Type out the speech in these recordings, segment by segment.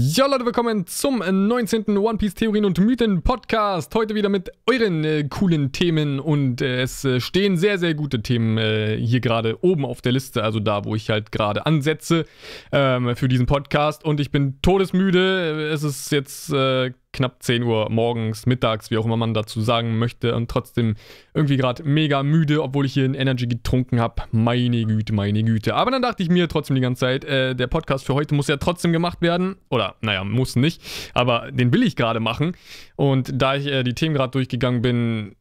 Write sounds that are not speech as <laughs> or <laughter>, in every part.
Ja, Leute, willkommen zum 19. One Piece Theorien und Mythen Podcast. Heute wieder mit euren äh, coolen Themen und äh, es äh, stehen sehr, sehr gute Themen äh, hier gerade oben auf der Liste, also da, wo ich halt gerade ansetze ähm, für diesen Podcast. Und ich bin todesmüde. Es ist jetzt äh, knapp 10 Uhr morgens, mittags, wie auch immer man dazu sagen möchte. Und trotzdem irgendwie gerade mega müde, obwohl ich hier ein Energy getrunken habe. Meine Güte, meine Güte. Aber dann dachte ich mir trotzdem die ganze Zeit, äh, der Podcast für heute muss ja trotzdem gemacht werden. Oder, naja, muss nicht. Aber den will ich gerade machen. Und da ich äh, die Themen gerade durchgegangen bin,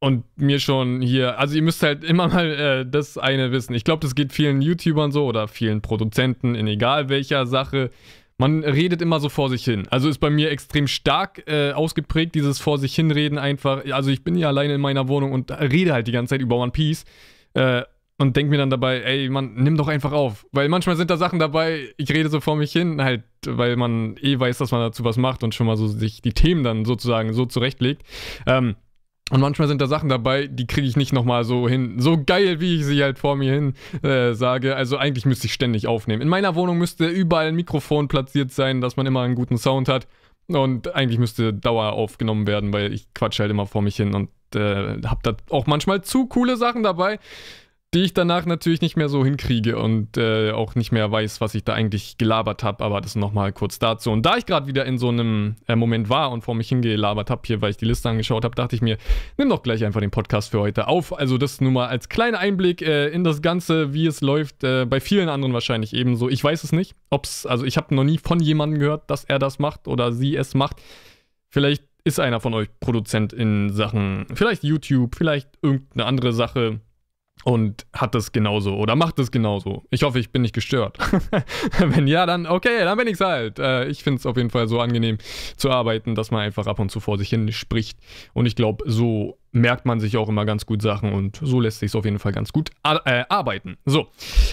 und mir schon hier, also ihr müsst halt immer mal äh, das eine wissen. Ich glaube, das geht vielen YouTubern so oder vielen Produzenten in egal welcher Sache man redet immer so vor sich hin. Also ist bei mir extrem stark äh, ausgeprägt, dieses vor sich hinreden einfach. Also ich bin ja alleine in meiner Wohnung und rede halt die ganze Zeit über One Piece. Äh, und denke mir dann dabei, ey, man, nimm doch einfach auf. Weil manchmal sind da Sachen dabei, ich rede so vor mich hin, halt, weil man eh weiß, dass man dazu was macht und schon mal so sich die Themen dann sozusagen so zurechtlegt. Ähm, und manchmal sind da Sachen dabei, die kriege ich nicht nochmal so hin. So geil, wie ich sie halt vor mir hin äh, sage. Also eigentlich müsste ich ständig aufnehmen. In meiner Wohnung müsste überall ein Mikrofon platziert sein, dass man immer einen guten Sound hat. Und eigentlich müsste Dauer aufgenommen werden, weil ich quatsche halt immer vor mich hin und äh, hab da auch manchmal zu coole Sachen dabei die ich danach natürlich nicht mehr so hinkriege und äh, auch nicht mehr weiß, was ich da eigentlich gelabert habe. Aber das nochmal kurz dazu. Und da ich gerade wieder in so einem äh, Moment war und vor mich hingelabert habe, hier, weil ich die Liste angeschaut habe, dachte ich mir, nimm doch gleich einfach den Podcast für heute auf. Also das nur mal als kleiner Einblick äh, in das Ganze, wie es läuft. Äh, bei vielen anderen wahrscheinlich ebenso. Ich weiß es nicht, ob's, also ich habe noch nie von jemandem gehört, dass er das macht oder sie es macht. Vielleicht ist einer von euch Produzent in Sachen, vielleicht YouTube, vielleicht irgendeine andere Sache und hat das genauso oder macht das genauso. Ich hoffe, ich bin nicht gestört. <laughs> Wenn ja, dann okay, dann bin ich's halt. Äh, ich finde es auf jeden Fall so angenehm zu arbeiten, dass man einfach ab und zu vor sich hin spricht. Und ich glaube, so merkt man sich auch immer ganz gut Sachen und so lässt sich auf jeden Fall ganz gut äh, arbeiten. So,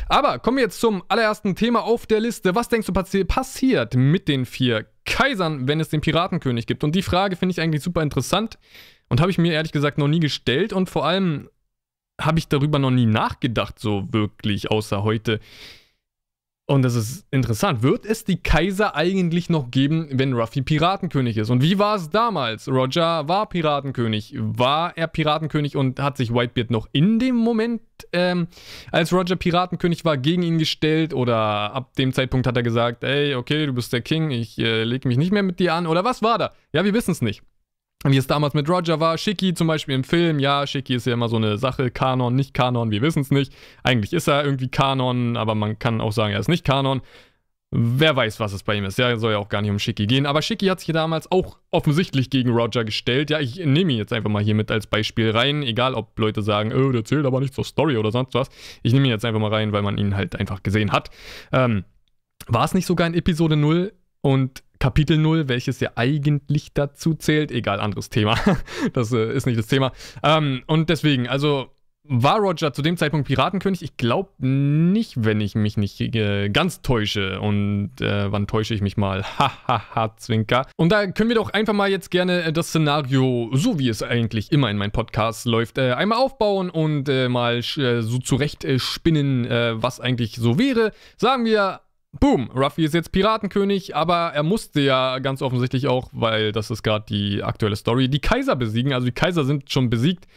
aber kommen wir jetzt zum allerersten Thema auf der Liste. Was denkst du passi passiert mit den vier Kaisern, wenn es den Piratenkönig gibt? Und die Frage finde ich eigentlich super interessant und habe ich mir ehrlich gesagt noch nie gestellt und vor allem habe ich darüber noch nie nachgedacht, so wirklich, außer heute. Und das ist interessant. Wird es die Kaiser eigentlich noch geben, wenn Ruffy Piratenkönig ist? Und wie war es damals? Roger war Piratenkönig. War er Piratenkönig und hat sich Whitebeard noch in dem Moment, ähm, als Roger Piratenkönig war, gegen ihn gestellt? Oder ab dem Zeitpunkt hat er gesagt, ey, okay, du bist der King, ich äh, lege mich nicht mehr mit dir an? Oder was war da? Ja, wir wissen es nicht wie es damals mit Roger war. Shiki zum Beispiel im Film, ja, Shiki ist ja immer so eine Sache, Kanon, nicht Kanon, wir wissen es nicht. Eigentlich ist er irgendwie Kanon, aber man kann auch sagen, er ist nicht Kanon. Wer weiß, was es bei ihm ist. Ja, soll ja auch gar nicht um Shiki gehen. Aber Shiki hat sich damals auch offensichtlich gegen Roger gestellt. Ja, ich nehme ihn jetzt einfach mal hier mit als Beispiel rein. Egal, ob Leute sagen, oh, der zählt aber nicht zur Story oder sonst was. Ich nehme ihn jetzt einfach mal rein, weil man ihn halt einfach gesehen hat. Ähm, war es nicht sogar in Episode 0 und Kapitel 0, welches ja eigentlich dazu zählt. Egal, anderes Thema. <laughs> das äh, ist nicht das Thema. Ähm, und deswegen, also war Roger zu dem Zeitpunkt Piratenkönig? Ich glaube nicht, wenn ich mich nicht äh, ganz täusche. Und äh, wann täusche ich mich mal? <laughs> Hahaha, Zwinker. Und da können wir doch einfach mal jetzt gerne äh, das Szenario, so wie es eigentlich immer in meinem Podcast läuft, äh, einmal aufbauen und äh, mal äh, so zurecht spinnen, was eigentlich so wäre. Sagen wir, Boom, Ruffy ist jetzt Piratenkönig, aber er musste ja ganz offensichtlich auch, weil das ist gerade die aktuelle Story, die Kaiser besiegen. Also die Kaiser sind schon besiegt.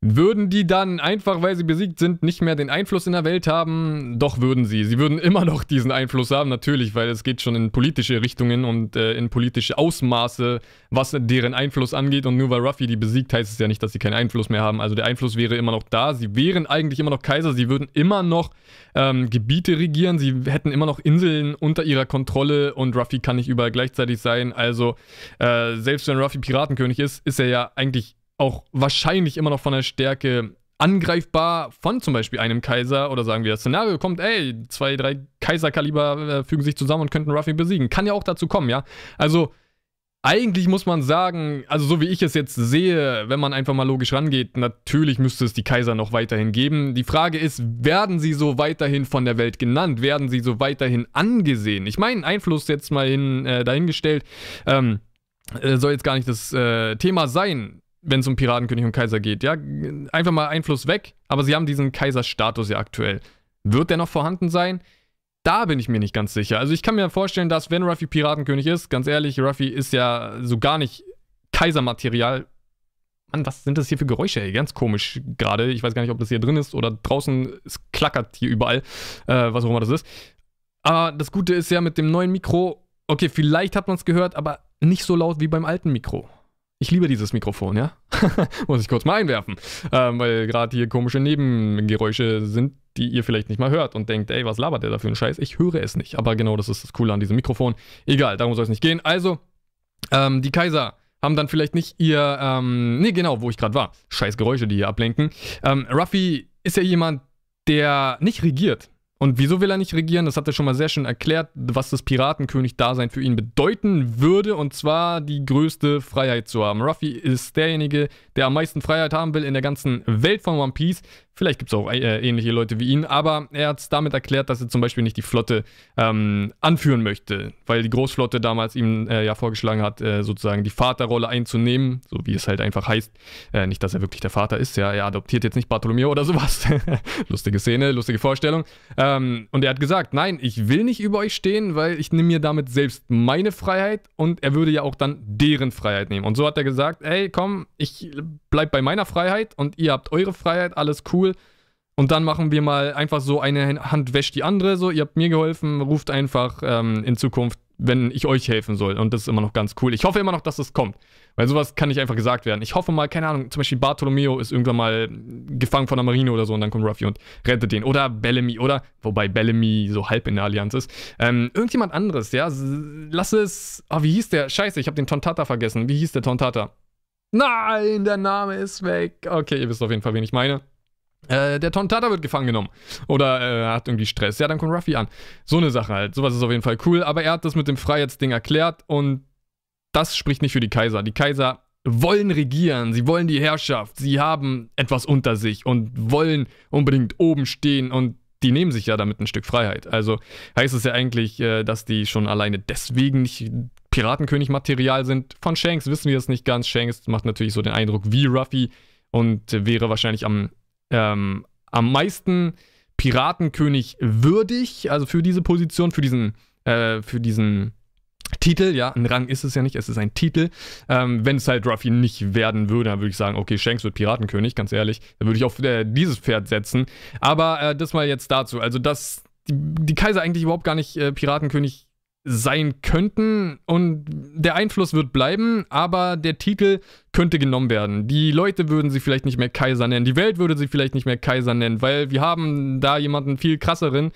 Würden die dann einfach, weil sie besiegt sind, nicht mehr den Einfluss in der Welt haben? Doch würden sie. Sie würden immer noch diesen Einfluss haben, natürlich, weil es geht schon in politische Richtungen und äh, in politische Ausmaße, was deren Einfluss angeht. Und nur weil Ruffy die besiegt, heißt es ja nicht, dass sie keinen Einfluss mehr haben. Also der Einfluss wäre immer noch da. Sie wären eigentlich immer noch Kaiser. Sie würden immer noch ähm, Gebiete regieren. Sie hätten immer noch Inseln unter ihrer Kontrolle und Ruffy kann nicht überall gleichzeitig sein. Also äh, selbst wenn Ruffy Piratenkönig ist, ist er ja eigentlich auch wahrscheinlich immer noch von der Stärke angreifbar von zum Beispiel einem Kaiser oder sagen wir, das Szenario kommt, ey, zwei, drei Kaiserkaliber äh, fügen sich zusammen und könnten Ruffy besiegen. Kann ja auch dazu kommen, ja. Also, eigentlich muss man sagen, also so wie ich es jetzt sehe, wenn man einfach mal logisch rangeht, natürlich müsste es die Kaiser noch weiterhin geben. Die Frage ist, werden sie so weiterhin von der Welt genannt? Werden sie so weiterhin angesehen? Ich meine, Einfluss jetzt mal hin, äh, dahingestellt, ähm, äh, soll jetzt gar nicht das äh, Thema sein wenn es um Piratenkönig und Kaiser geht. Ja, einfach mal Einfluss weg, aber sie haben diesen Kaiserstatus ja aktuell. Wird der noch vorhanden sein? da bin ich mir nicht ganz sicher. Also ich kann mir vorstellen, dass wenn Ruffy Piratenkönig ist, ganz ehrlich, Ruffy ist ja so gar nicht Kaisermaterial. Mann, was sind das hier für Geräusche? Ey? Ganz komisch gerade. Ich weiß gar nicht, ob das hier drin ist oder draußen. Es klackert hier überall, äh, was auch immer das ist. Aber das Gute ist ja mit dem neuen Mikro, okay, vielleicht hat man es gehört, aber nicht so laut wie beim alten Mikro. Ich liebe dieses Mikrofon, ja? <laughs> Muss ich kurz mal einwerfen. Ähm, weil gerade hier komische Nebengeräusche sind, die ihr vielleicht nicht mal hört und denkt, ey, was labert der da für einen Scheiß? Ich höre es nicht. Aber genau das ist das Coole an diesem Mikrofon. Egal, darum soll es nicht gehen. Also, ähm, die Kaiser haben dann vielleicht nicht ihr, ähm, nee, genau, wo ich gerade war. Scheiß Geräusche, die hier ablenken. Ähm, Ruffy ist ja jemand, der nicht regiert. Und wieso will er nicht regieren? Das hat er schon mal sehr schön erklärt, was das Piratenkönig-Dasein für ihn bedeuten würde. Und zwar die größte Freiheit zu haben. Ruffy ist derjenige, der am meisten Freiheit haben will in der ganzen Welt von One Piece. Vielleicht gibt es auch äh, ähnliche Leute wie ihn, aber er hat es damit erklärt, dass er zum Beispiel nicht die Flotte ähm, anführen möchte, weil die Großflotte damals ihm äh, ja vorgeschlagen hat, äh, sozusagen die Vaterrolle einzunehmen, so wie es halt einfach heißt. Äh, nicht, dass er wirklich der Vater ist, ja, er adoptiert jetzt nicht Bartholomew oder sowas. <laughs> lustige Szene, lustige Vorstellung. Ähm, und er hat gesagt, nein, ich will nicht über euch stehen, weil ich nehme mir damit selbst meine Freiheit und er würde ja auch dann deren Freiheit nehmen. Und so hat er gesagt, ey, komm, ich bleib bei meiner Freiheit und ihr habt eure Freiheit, alles cool und dann machen wir mal einfach so, eine Hand wäscht die andere. So, ihr habt mir geholfen, ruft einfach ähm, in Zukunft, wenn ich euch helfen soll. Und das ist immer noch ganz cool. Ich hoffe immer noch, dass das kommt. Weil sowas kann nicht einfach gesagt werden. Ich hoffe mal, keine Ahnung, zum Beispiel Bartolomeo ist irgendwann mal gefangen von der Marine oder so und dann kommt Ruffy und rettet den. Oder Bellamy, oder, wobei Bellamy so halb in der Allianz ist. Ähm, irgendjemand anderes, ja. Lass es. Oh, wie hieß der? Scheiße, ich habe den Tontata vergessen. Wie hieß der Tontata? Nein, der Name ist weg. Okay, ihr wisst auf jeden Fall, wen ich meine. Äh, der Tontata wird gefangen genommen. Oder äh, hat irgendwie Stress. Ja, dann kommt Ruffy an. So eine Sache halt. Sowas ist auf jeden Fall cool. Aber er hat das mit dem Freiheitsding erklärt und das spricht nicht für die Kaiser. Die Kaiser wollen regieren, sie wollen die Herrschaft, sie haben etwas unter sich und wollen unbedingt oben stehen und die nehmen sich ja damit ein Stück Freiheit. Also heißt es ja eigentlich, äh, dass die schon alleine deswegen nicht Piratenkönig-Material sind. Von Shanks wissen wir es nicht ganz. Shanks macht natürlich so den Eindruck wie Ruffy und wäre wahrscheinlich am ähm, am meisten Piratenkönig würdig, also für diese Position, für diesen, äh, für diesen Titel, ja, ein Rang ist es ja nicht, es ist ein Titel. Ähm, wenn es halt Ruffy nicht werden würde, dann würde ich sagen, okay, Shanks wird Piratenkönig, ganz ehrlich. Dann würde ich auf äh, dieses Pferd setzen. Aber äh, das mal jetzt dazu. Also, dass die, die Kaiser eigentlich überhaupt gar nicht äh, Piratenkönig sein könnten und der Einfluss wird bleiben, aber der Titel könnte genommen werden. Die Leute würden sie vielleicht nicht mehr Kaiser nennen, die Welt würde sie vielleicht nicht mehr Kaiser nennen, weil wir haben da jemanden viel krasseren,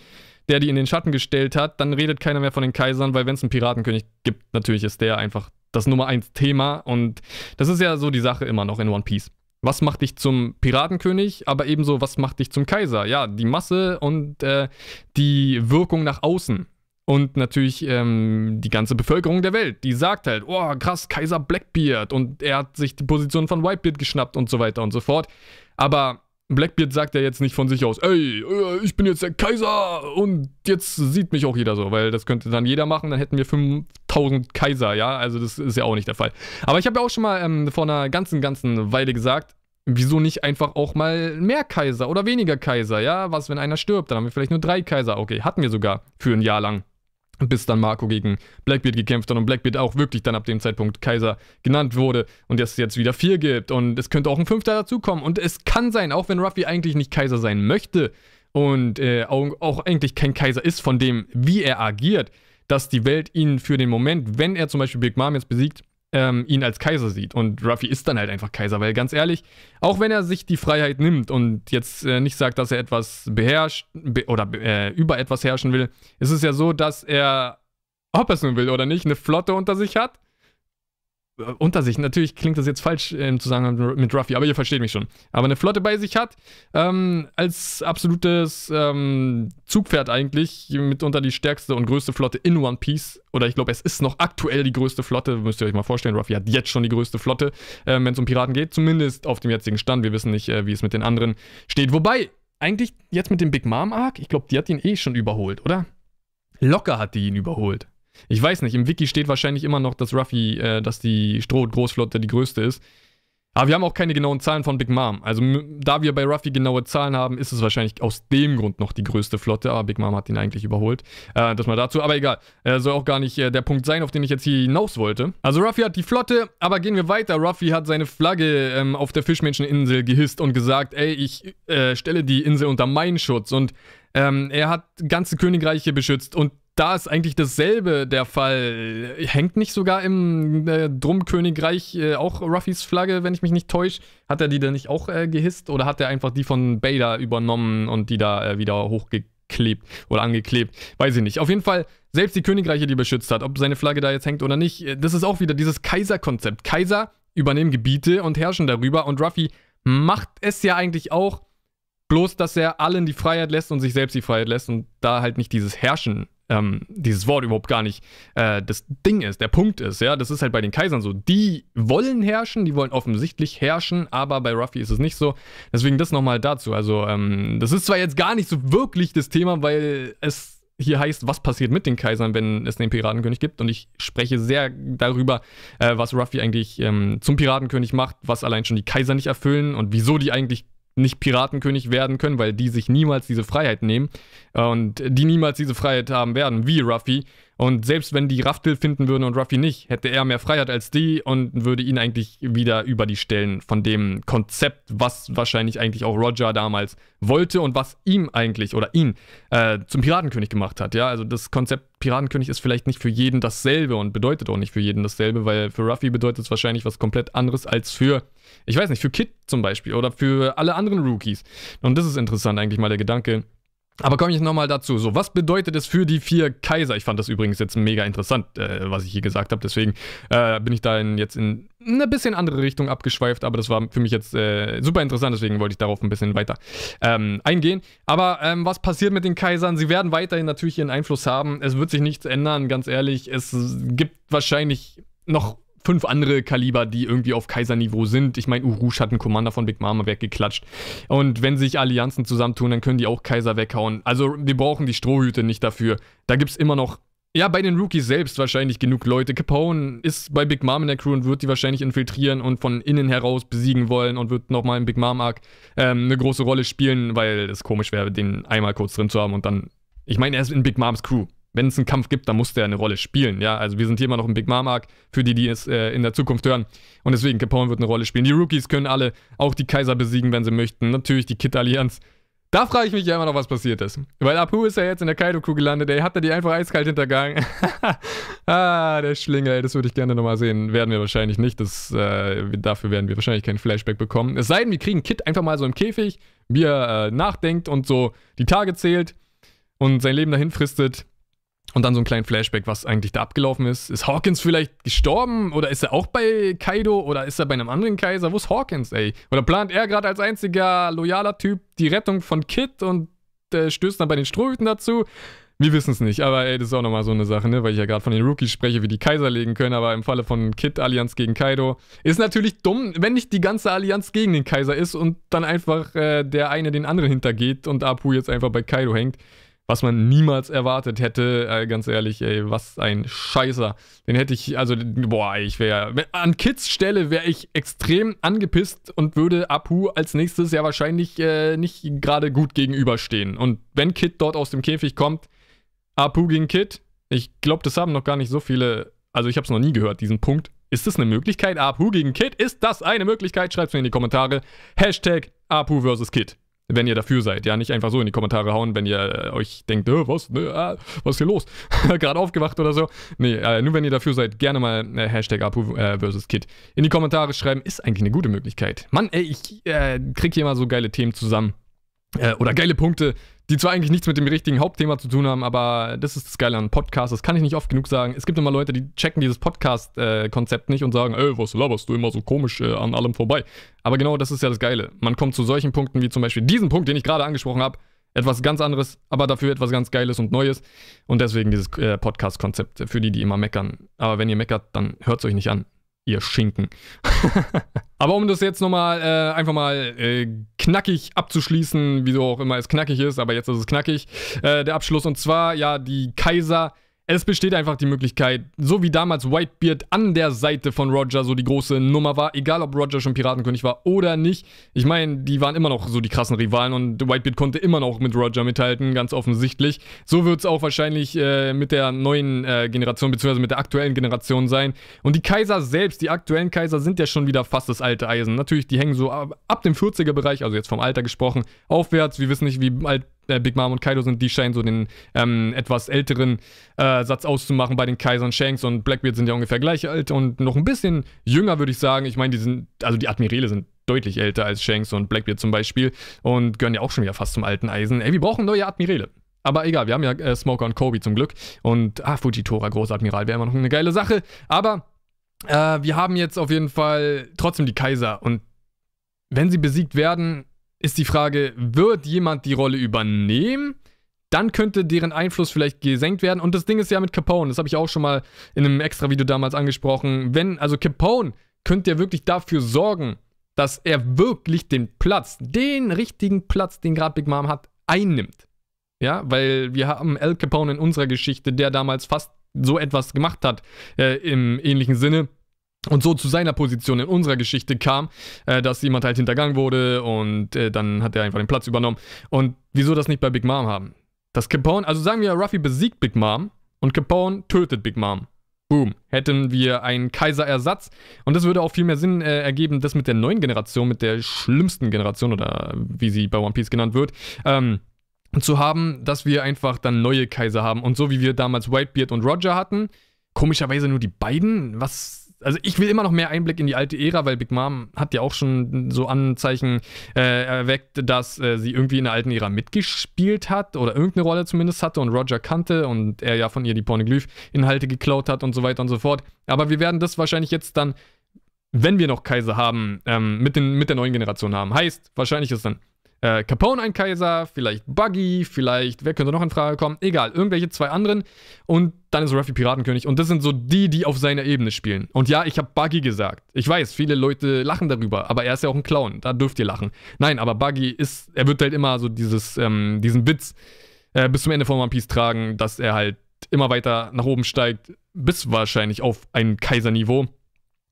der die in den Schatten gestellt hat, dann redet keiner mehr von den Kaisern, weil wenn es einen Piratenkönig gibt, natürlich ist der einfach das Nummer eins Thema und das ist ja so die Sache immer noch in One Piece. Was macht dich zum Piratenkönig, aber ebenso, was macht dich zum Kaiser? Ja, die Masse und äh, die Wirkung nach außen und natürlich ähm, die ganze Bevölkerung der Welt, die sagt halt, oh krass, Kaiser Blackbeard. Und er hat sich die Position von Whitebeard geschnappt und so weiter und so fort. Aber Blackbeard sagt ja jetzt nicht von sich aus, ey, äh, ich bin jetzt der Kaiser und jetzt sieht mich auch jeder so, weil das könnte dann jeder machen, dann hätten wir 5000 Kaiser, ja, also das ist ja auch nicht der Fall. Aber ich habe ja auch schon mal ähm, vor einer ganzen, ganzen Weile gesagt, wieso nicht einfach auch mal mehr Kaiser oder weniger Kaiser, ja, was, wenn einer stirbt, dann haben wir vielleicht nur drei Kaiser, okay, hatten wir sogar für ein Jahr lang bis dann Marco gegen Blackbeard gekämpft hat und Blackbeard auch wirklich dann ab dem Zeitpunkt Kaiser genannt wurde und es jetzt wieder vier gibt und es könnte auch ein fünfter dazukommen. Und es kann sein, auch wenn Ruffy eigentlich nicht Kaiser sein möchte und äh, auch, auch eigentlich kein Kaiser ist von dem, wie er agiert, dass die Welt ihn für den Moment, wenn er zum Beispiel Big Mom jetzt besiegt, ähm, ihn als Kaiser sieht. Und Ruffy ist dann halt einfach Kaiser, weil ganz ehrlich, auch wenn er sich die Freiheit nimmt und jetzt äh, nicht sagt, dass er etwas beherrscht be oder äh, über etwas herrschen will, ist es ja so, dass er, ob er es nun will oder nicht, eine Flotte unter sich hat unter sich, natürlich klingt das jetzt falsch im Zusammenhang mit Ruffy, aber ihr versteht mich schon. Aber eine Flotte bei sich hat, ähm, als absolutes ähm, Zugpferd eigentlich, mitunter die stärkste und größte Flotte in One Piece. Oder ich glaube, es ist noch aktuell die größte Flotte, müsst ihr euch mal vorstellen. Ruffy hat jetzt schon die größte Flotte, äh, wenn es um Piraten geht, zumindest auf dem jetzigen Stand. Wir wissen nicht, äh, wie es mit den anderen steht. Wobei, eigentlich jetzt mit dem Big Mom Arc, ich glaube, die hat ihn eh schon überholt, oder? Locker hat die ihn überholt. Ich weiß nicht, im Wiki steht wahrscheinlich immer noch, dass Ruffy, äh, dass die Stroh-Großflotte die größte ist. Aber wir haben auch keine genauen Zahlen von Big Mom. Also da wir bei Ruffy genaue Zahlen haben, ist es wahrscheinlich aus dem Grund noch die größte Flotte. Aber Big Mom hat ihn eigentlich überholt. Äh, das mal dazu. Aber egal. Äh, soll auch gar nicht äh, der Punkt sein, auf den ich jetzt hier hinaus wollte. Also Ruffy hat die Flotte, aber gehen wir weiter. Ruffy hat seine Flagge ähm, auf der Fischmenscheninsel gehisst und gesagt, ey, ich äh, stelle die Insel unter meinen Schutz. Und ähm, er hat ganze Königreiche beschützt und da ist eigentlich dasselbe der Fall. Hängt nicht sogar im äh, Drum-Königreich äh, auch Ruffys Flagge, wenn ich mich nicht täusche? Hat er die denn nicht auch äh, gehisst oder hat er einfach die von Bader übernommen und die da äh, wieder hochgeklebt oder angeklebt? Weiß ich nicht. Auf jeden Fall, selbst die Königreiche, die beschützt hat, ob seine Flagge da jetzt hängt oder nicht, äh, das ist auch wieder dieses Kaiser-Konzept. Kaiser übernehmen Gebiete und herrschen darüber und Ruffy macht es ja eigentlich auch, bloß dass er allen die Freiheit lässt und sich selbst die Freiheit lässt und da halt nicht dieses Herrschen ähm, dieses Wort überhaupt gar nicht äh, das Ding ist, der Punkt ist, ja, das ist halt bei den Kaisern so. Die wollen herrschen, die wollen offensichtlich herrschen, aber bei Ruffy ist es nicht so. Deswegen das nochmal dazu. Also, ähm, das ist zwar jetzt gar nicht so wirklich das Thema, weil es hier heißt, was passiert mit den Kaisern, wenn es einen Piratenkönig gibt. Und ich spreche sehr darüber, äh, was Ruffy eigentlich ähm, zum Piratenkönig macht, was allein schon die Kaiser nicht erfüllen und wieso die eigentlich nicht Piratenkönig werden können, weil die sich niemals diese Freiheit nehmen und die niemals diese Freiheit haben werden, wie Ruffy. Und selbst wenn die Raftel finden würden und Ruffy nicht, hätte er mehr Freiheit als die und würde ihn eigentlich wieder über die stellen von dem Konzept, was wahrscheinlich eigentlich auch Roger damals wollte und was ihm eigentlich oder ihn äh, zum Piratenkönig gemacht hat. Ja, also das Konzept Piratenkönig ist vielleicht nicht für jeden dasselbe und bedeutet auch nicht für jeden dasselbe, weil für Ruffy bedeutet es wahrscheinlich was komplett anderes als für, ich weiß nicht, für Kid zum Beispiel oder für alle anderen Rookies. Und das ist interessant eigentlich mal der Gedanke aber komme ich nochmal dazu. So, was bedeutet es für die vier Kaiser? Ich fand das übrigens jetzt mega interessant, äh, was ich hier gesagt habe. Deswegen äh, bin ich da in, jetzt in eine bisschen andere Richtung abgeschweift. Aber das war für mich jetzt äh, super interessant. Deswegen wollte ich darauf ein bisschen weiter ähm, eingehen. Aber ähm, was passiert mit den Kaisern? Sie werden weiterhin natürlich ihren Einfluss haben. Es wird sich nichts ändern, ganz ehrlich. Es gibt wahrscheinlich noch fünf andere Kaliber, die irgendwie auf Kaiserniveau sind. Ich meine, Urush hat einen Commander von Big Mama weggeklatscht. Und wenn sich Allianzen zusammentun, dann können die auch Kaiser weghauen. Also wir brauchen die Strohhüte nicht dafür. Da gibt es immer noch ja, bei den Rookies selbst wahrscheinlich genug Leute. Capone ist bei Big Mom in der Crew und wird die wahrscheinlich infiltrieren und von innen heraus besiegen wollen und wird nochmal im Big Mom Arc ähm, eine große Rolle spielen, weil es komisch wäre, den einmal kurz drin zu haben und dann. Ich meine, er ist in Big Moms Crew wenn es einen Kampf gibt, dann muss der eine Rolle spielen. Ja, also wir sind hier immer noch im Big Mom Arc, für die, die es äh, in der Zukunft hören. Und deswegen, Capone wird eine Rolle spielen. Die Rookies können alle auch die Kaiser besiegen, wenn sie möchten. Natürlich die Kid-Allianz. Da frage ich mich ja immer noch, was passiert ist. Weil Apu ist ja jetzt in der Kaido-Crew gelandet, ey. Hat er die einfach eiskalt hintergangen? <laughs> ah, der Schlinge, ey. Das würde ich gerne nochmal sehen. Werden wir wahrscheinlich nicht. Das, äh, dafür werden wir wahrscheinlich kein Flashback bekommen. Es sei denn, wir kriegen Kid einfach mal so im Käfig, wie er äh, nachdenkt und so die Tage zählt und sein Leben dahin fristet. Und dann so ein kleinen Flashback, was eigentlich da abgelaufen ist. Ist Hawkins vielleicht gestorben? Oder ist er auch bei Kaido? Oder ist er bei einem anderen Kaiser? Wo ist Hawkins, ey? Oder plant er gerade als einziger loyaler Typ die Rettung von Kid und äh, stößt dann bei den Strohhüten dazu? Wir wissen es nicht, aber ey, das ist auch nochmal so eine Sache, ne? Weil ich ja gerade von den Rookies spreche, wie die Kaiser legen können, aber im Falle von Kid Allianz gegen Kaido ist natürlich dumm, wenn nicht die ganze Allianz gegen den Kaiser ist und dann einfach äh, der eine den anderen hintergeht und Apu jetzt einfach bei Kaido hängt was man niemals erwartet hätte. Äh, ganz ehrlich, ey, was ein Scheißer. Den hätte ich, also, boah, ich wäre, an Kids Stelle wäre ich extrem angepisst und würde Apu als nächstes ja wahrscheinlich äh, nicht gerade gut gegenüberstehen. Und wenn Kid dort aus dem Käfig kommt, Apu gegen Kid, ich glaube, das haben noch gar nicht so viele, also ich habe es noch nie gehört, diesen Punkt. Ist das eine Möglichkeit? Apu gegen Kid? Ist das eine Möglichkeit? Schreibt es mir in die Kommentare. Hashtag Apu versus Kid wenn ihr dafür seid. Ja, nicht einfach so in die Kommentare hauen, wenn ihr äh, euch denkt, äh, was, äh, was ist hier los? <laughs> Gerade aufgewacht oder so. Nee, äh, nur wenn ihr dafür seid, gerne mal äh, Hashtag Apu versus Kid in die Kommentare schreiben. Ist eigentlich eine gute Möglichkeit. Mann, ey, ich krieg hier mal so geile Themen zusammen. oder geile Punkte, die zwar eigentlich nichts mit dem richtigen Hauptthema zu tun haben, aber das ist das Geile an Podcasts. Das kann ich nicht oft genug sagen. Es gibt immer Leute, die checken dieses Podcast-Konzept nicht und sagen, ey, was laberst du immer so komisch äh, an allem vorbei. Aber genau das ist ja das Geile. Man kommt zu solchen Punkten wie zum Beispiel diesen Punkt, den ich gerade angesprochen habe. Etwas ganz anderes, aber dafür etwas ganz Geiles und Neues. Und deswegen dieses äh, Podcast-Konzept für die, die immer meckern. Aber wenn ihr meckert, dann hört es euch nicht an ihr Schinken. <laughs> Aber um das jetzt nochmal äh, einfach mal äh, knackig abzuschließen, wieso auch immer es knackig ist, aber jetzt ist es knackig, äh, der Abschluss. Und zwar, ja, die Kaiser es besteht einfach die Möglichkeit, so wie damals Whitebeard an der Seite von Roger so die große Nummer war, egal ob Roger schon Piratenkönig war oder nicht. Ich meine, die waren immer noch so die krassen Rivalen und Whitebeard konnte immer noch mit Roger mithalten, ganz offensichtlich. So wird es auch wahrscheinlich äh, mit der neuen äh, Generation, beziehungsweise mit der aktuellen Generation sein. Und die Kaiser selbst, die aktuellen Kaiser, sind ja schon wieder fast das alte Eisen. Natürlich, die hängen so ab, ab dem 40er-Bereich, also jetzt vom Alter gesprochen, aufwärts. Wir wissen nicht, wie alt äh, Big Mom und Kaido sind, die scheinen so den ähm, etwas älteren äh, Satz auszumachen bei den Kaisern. Shanks und Blackbeard sind ja ungefähr gleich alt und noch ein bisschen jünger, würde ich sagen. Ich meine, die sind, also die Admirale sind deutlich älter als Shanks und Blackbeard zum Beispiel und gehören ja auch schon wieder fast zum alten Eisen. Ey, wir brauchen neue Admirale. Aber egal, wir haben ja äh, Smoker und Kobe zum Glück. Und, ah, Fujitora, Großadmiral, wäre immer noch eine geile Sache. Aber äh, wir haben jetzt auf jeden Fall trotzdem die Kaiser. Und wenn sie besiegt werden, ist die Frage, wird jemand die Rolle übernehmen? Dann könnte deren Einfluss vielleicht gesenkt werden. Und das Ding ist ja mit Capone, das habe ich auch schon mal in einem extra Video damals angesprochen. Wenn, also Capone könnte ja wirklich dafür sorgen, dass er wirklich den Platz, den richtigen Platz, den gerade Big Mom hat, einnimmt. Ja, weil wir haben El Capone in unserer Geschichte, der damals fast so etwas gemacht hat, äh, im ähnlichen Sinne und so zu seiner Position in unserer Geschichte kam, äh, dass jemand halt hintergangen wurde und äh, dann hat er einfach den Platz übernommen. Und wieso das nicht bei Big Mom haben? Das Capone, also sagen wir, Ruffy besiegt Big Mom und Capone tötet Big Mom. Boom. Hätten wir einen Kaiserersatz. Und das würde auch viel mehr Sinn äh, ergeben, das mit der neuen Generation, mit der schlimmsten Generation oder wie sie bei One Piece genannt wird, ähm, zu haben, dass wir einfach dann neue Kaiser haben. Und so wie wir damals Whitebeard und Roger hatten, komischerweise nur die beiden, was also ich will immer noch mehr Einblick in die alte Ära, weil Big Mom hat ja auch schon so Anzeichen äh, erweckt, dass äh, sie irgendwie in der alten Ära mitgespielt hat oder irgendeine Rolle zumindest hatte und Roger kannte und er ja von ihr die Pornoglyph-Inhalte geklaut hat und so weiter und so fort. Aber wir werden das wahrscheinlich jetzt dann, wenn wir noch Kaiser haben, ähm, mit, den, mit der neuen Generation haben. Heißt, wahrscheinlich ist dann äh, Capone ein Kaiser, vielleicht Buggy, vielleicht, wer könnte noch in Frage kommen? Egal, irgendwelche zwei anderen. Und dann ist Ruffy Piratenkönig. Und das sind so die, die auf seiner Ebene spielen. Und ja, ich habe Buggy gesagt. Ich weiß, viele Leute lachen darüber, aber er ist ja auch ein Clown. Da dürft ihr lachen. Nein, aber Buggy ist, er wird halt immer so dieses, ähm, diesen Witz äh, bis zum Ende von One Piece tragen, dass er halt immer weiter nach oben steigt, bis wahrscheinlich auf ein Kaiserniveau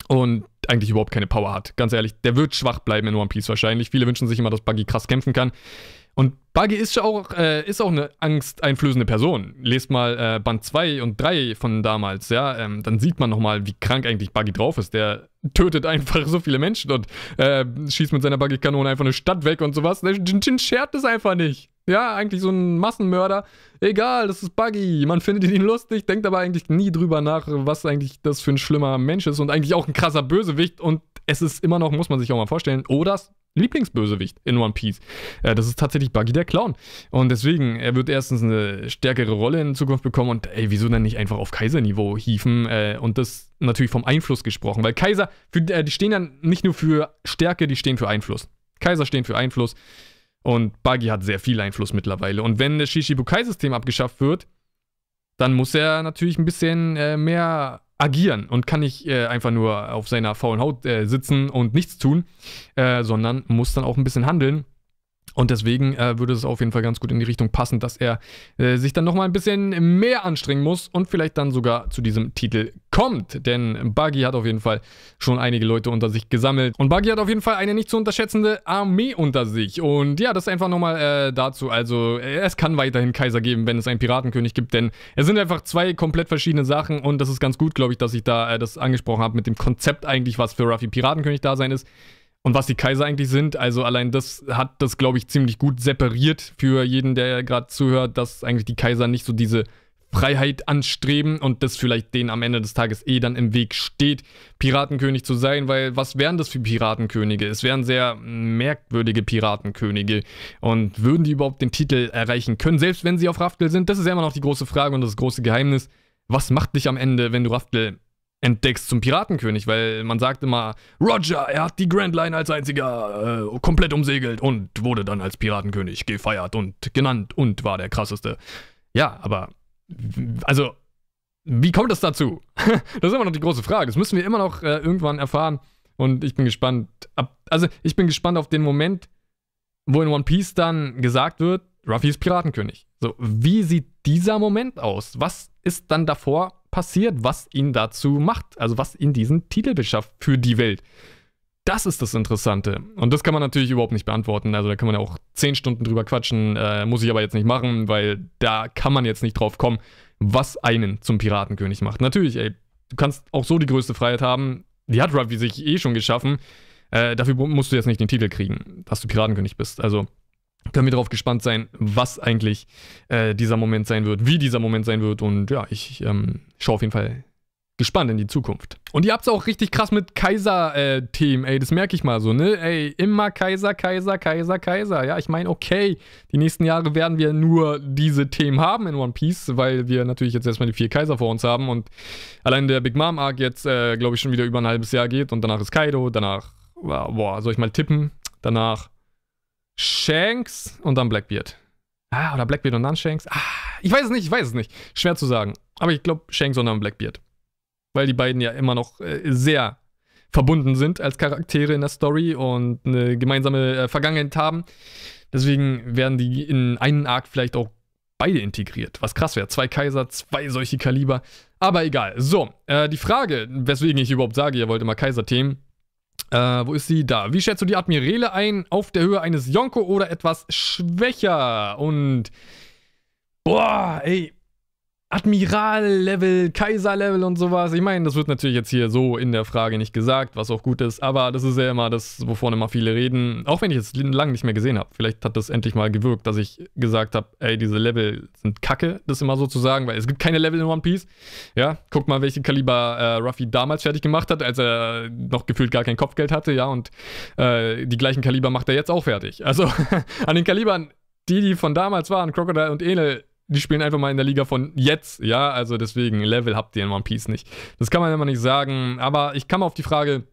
und eigentlich überhaupt keine Power hat. Ganz ehrlich, der wird schwach bleiben in One Piece wahrscheinlich. Viele wünschen sich immer, dass Buggy krass kämpfen kann. Und Buggy ist auch, äh, ist auch eine angsteinflößende Person. Lest mal äh, Band 2 und 3 von damals, ja. Ähm, dann sieht man nochmal, wie krank eigentlich Buggy drauf ist. Der tötet einfach so viele Menschen und äh, schießt mit seiner Buggy-Kanone einfach eine Stadt weg und sowas. Der Jin schert es einfach nicht. Ja, eigentlich so ein Massenmörder. Egal, das ist Buggy. Man findet ihn lustig, denkt aber eigentlich nie drüber nach, was eigentlich das für ein schlimmer Mensch ist und eigentlich auch ein krasser Bösewicht. Und es ist immer noch, muss man sich auch mal vorstellen, Odas Lieblingsbösewicht in One Piece. Äh, das ist tatsächlich Buggy der Clown. Und deswegen, er wird erstens eine stärkere Rolle in Zukunft bekommen und ey, wieso dann nicht einfach auf Kaiserniveau hieven äh, und das natürlich vom Einfluss gesprochen, weil Kaiser, für, äh, die stehen dann nicht nur für Stärke, die stehen für Einfluss. Kaiser stehen für Einfluss und Buggy hat sehr viel Einfluss mittlerweile. Und wenn das Shishibukai-System abgeschafft wird, dann muss er natürlich ein bisschen äh, mehr agieren und kann nicht äh, einfach nur auf seiner faulen Haut äh, sitzen und nichts tun, äh, sondern muss dann auch ein bisschen handeln. Und deswegen äh, würde es auf jeden Fall ganz gut in die Richtung passen, dass er äh, sich dann nochmal ein bisschen mehr anstrengen muss und vielleicht dann sogar zu diesem Titel kommt. Denn Buggy hat auf jeden Fall schon einige Leute unter sich gesammelt. Und Buggy hat auf jeden Fall eine nicht zu unterschätzende Armee unter sich. Und ja, das einfach nochmal äh, dazu. Also, äh, es kann weiterhin Kaiser geben, wenn es einen Piratenkönig gibt. Denn es sind einfach zwei komplett verschiedene Sachen. Und das ist ganz gut, glaube ich, dass ich da äh, das angesprochen habe mit dem Konzept eigentlich, was für Ruffy Piratenkönig da sein ist und was die Kaiser eigentlich sind. Also allein das hat das, glaube ich, ziemlich gut separiert für jeden, der gerade zuhört, dass eigentlich die Kaiser nicht so diese Freiheit anstreben und das vielleicht denen am Ende des Tages eh dann im Weg steht, Piratenkönig zu sein, weil was wären das für Piratenkönige? Es wären sehr merkwürdige Piratenkönige und würden die überhaupt den Titel erreichen können, selbst wenn sie auf Raftel sind? Das ist ja immer noch die große Frage und das große Geheimnis. Was macht dich am Ende, wenn du Raftel entdeckst zum Piratenkönig, weil man sagt immer, Roger, er hat die Grand Line als einziger äh, komplett umsegelt und wurde dann als Piratenkönig gefeiert und genannt und war der krasseste. Ja, aber also wie kommt es dazu? <laughs> das ist immer noch die große Frage. Das müssen wir immer noch äh, irgendwann erfahren und ich bin gespannt. Ab, also ich bin gespannt auf den Moment, wo in One Piece dann gesagt wird, Ruffy ist Piratenkönig. So, wie sieht dieser Moment aus? Was ist dann davor passiert, was ihn dazu macht, also was ihn diesen Titel beschafft für die Welt. Das ist das Interessante. Und das kann man natürlich überhaupt nicht beantworten. Also da kann man ja auch zehn Stunden drüber quatschen. Äh, muss ich aber jetzt nicht machen, weil da kann man jetzt nicht drauf kommen, was einen zum Piratenkönig macht. Natürlich, ey, du kannst auch so die größte Freiheit haben. Die hat Ruffy sich eh schon geschaffen. Äh, dafür musst du jetzt nicht den Titel kriegen, dass du Piratenkönig bist. Also können wir darauf gespannt sein, was eigentlich äh, dieser Moment sein wird, wie dieser Moment sein wird. Und ja, ich ähm, schaue auf jeden Fall gespannt in die Zukunft. Und ihr habt es auch richtig krass mit Kaiser-Themen, äh, ey, das merke ich mal so, ne? Ey, immer Kaiser, Kaiser, Kaiser, Kaiser. Ja, ich meine, okay, die nächsten Jahre werden wir nur diese Themen haben in One Piece, weil wir natürlich jetzt erstmal die vier Kaiser vor uns haben und allein der Big Mom Arc jetzt, äh, glaube ich, schon wieder über ein halbes Jahr geht und danach ist Kaido, danach, boah, soll ich mal tippen? Danach Shanks und dann Blackbeard. Ah, oder Blackbeard und dann Shanks? Ah, ich weiß es nicht, ich weiß es nicht. Schwer zu sagen. Aber ich glaube Shanks und dann Blackbeard weil die beiden ja immer noch äh, sehr verbunden sind als Charaktere in der Story und eine gemeinsame äh, Vergangenheit haben. Deswegen werden die in einen Arc vielleicht auch beide integriert, was krass wäre. Zwei Kaiser, zwei solche Kaliber. Aber egal. So, äh, die Frage, weswegen ich überhaupt sage, ihr wollt immer Kaiser-Themen. Äh, wo ist sie? Da. Wie schätzt du die Admirale ein? Auf der Höhe eines Yonko oder etwas schwächer? Und. Boah, ey, Admiral-Level, Kaiser-Level und sowas. Ich meine, das wird natürlich jetzt hier so in der Frage nicht gesagt, was auch gut ist, aber das ist ja immer das, wovon immer viele reden. Auch wenn ich es lange nicht mehr gesehen habe. Vielleicht hat das endlich mal gewirkt, dass ich gesagt habe, ey, diese Level sind kacke, das immer so zu sagen, weil es gibt keine Level in One Piece. Ja, guck mal, welche Kaliber äh, Ruffy damals fertig gemacht hat, als er noch gefühlt gar kein Kopfgeld hatte, ja, und äh, die gleichen Kaliber macht er jetzt auch fertig. Also <laughs> an den Kalibern, die, die von damals waren, Crocodile und Enel, die spielen einfach mal in der Liga von jetzt, ja, also deswegen Level habt ihr in One Piece nicht. Das kann man immer nicht sagen, aber ich kann mal auf die Frage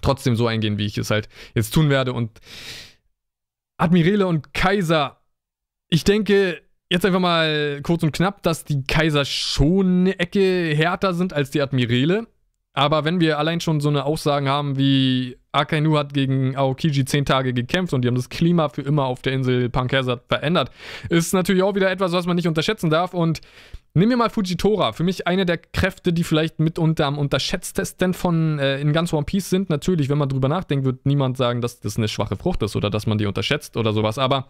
trotzdem so eingehen, wie ich es halt jetzt tun werde und Admirale und Kaiser, ich denke jetzt einfach mal kurz und knapp, dass die Kaiser schon eine Ecke härter sind als die Admirale. Aber wenn wir allein schon so eine Aussagen haben wie Akainu hat gegen Aokiji zehn Tage gekämpft und die haben das Klima für immer auf der Insel Pankasat verändert, ist natürlich auch wieder etwas, was man nicht unterschätzen darf. Und Nimm mir mal Fujitora, für mich eine der Kräfte, die vielleicht mitunter am unterschätztesten von äh, in ganz One Piece sind. Natürlich, wenn man drüber nachdenkt, wird niemand sagen, dass das eine schwache Frucht ist oder dass man die unterschätzt oder sowas. Aber